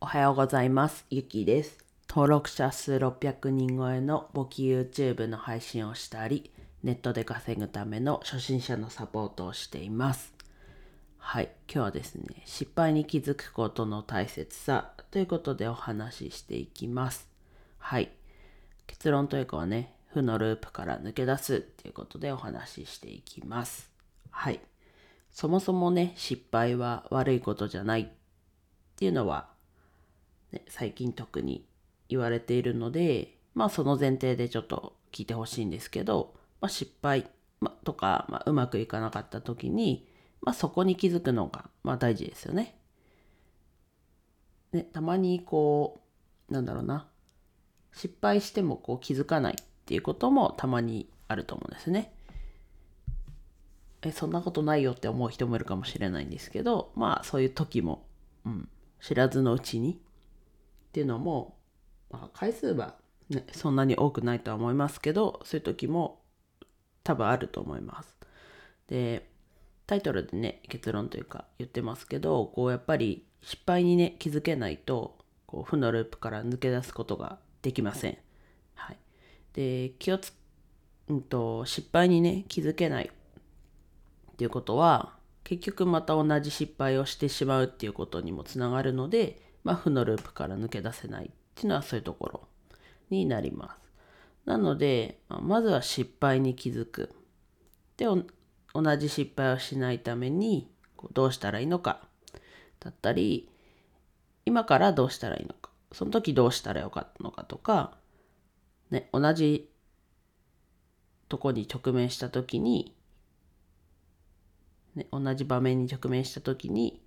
おはようございます。ゆきです。登録者数600人超えの簿記 YouTube の配信をしたり、ネットで稼ぐための初心者のサポートをしています。はい、今日はですね、失敗に気づくことの大切さということでお話ししていきます。はい、結論というかはね、負のループから抜け出すっていうことでお話ししていきます。はい。そもそもね、失敗は悪いことじゃないっていうのは、ね、最近特に言われているので、まあその前提でちょっと聞いてほしいんですけど、まあ、失敗、まとか、まあ、うまくいかなかった時に、まあ、そこに気づくのが、まあ、大事ですよね。ね、たまにこう、なんだろうな、失敗してもこう気づかないっていうこともたまにあると思うんですね。え、そんなことないよって思う人もいるかもしれないんですけど、まあそういう時も、うん、知らずのうちにっていうのも、まあ、回数は、ね、そんなに多くないとは思いますけど、そういう時も多分あると思います。で、タイトルでね、結論というか言ってますけど、こうやっぱり失敗にね、気づけないと、こう負のループから抜け出すことができません。はい。で、気をつ、うんと、失敗にね、気づけないっていうことは、結局また同じ失敗をしてしまうっていうことにもつながるので、まあ、負のループから抜け出せないっていうのはそういうところになります。なので、まずは失敗に気づく。で、同じ失敗をしないためにどうしたらいいのかだったり、今からどうしたらいいのか、その時どうしたらよかったのかとか、ね、同じとこに直面した時に、ね、同じ場面に直面した時に、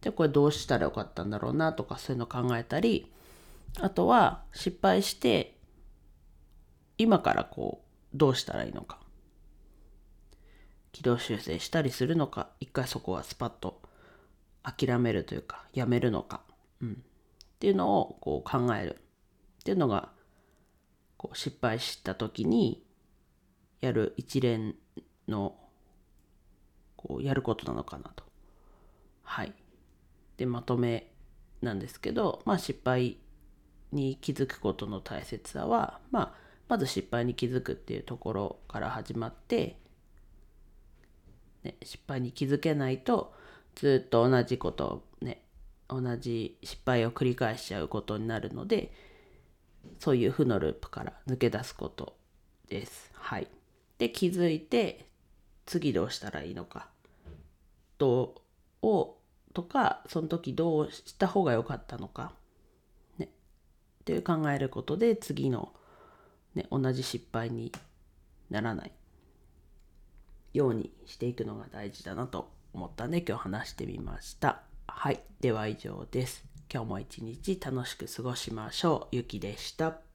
じゃあこれどうしたらよかったんだろうなとかそういうの考えたり、あとは失敗して今からこうどうしたらいいのか。軌道修正したりするのか。一回そこはスパッと諦めるというかやめるのか、うん、っていうのをこう考える。っていうのがこう失敗した時にやる一連のこうやることなのかなと。はい。でまとめなんですけどまあ失敗に気づくことの大切さは、まあ、まず失敗に気づくっていうところから始まって、ね、失敗に気づけないとずっと同じことをね同じ失敗を繰り返しちゃうことになるのでそういう負のループから抜け出すことです。はい、で気づいて次どうしたらいいのかどうをとかその時どうした方が良かったのかっていう考えることで次の、ね、同じ失敗にならないようにしていくのが大事だなと思ったんで今日話してみました。はい。では以上です。今日も一日楽しく過ごしましょう。ゆきでした。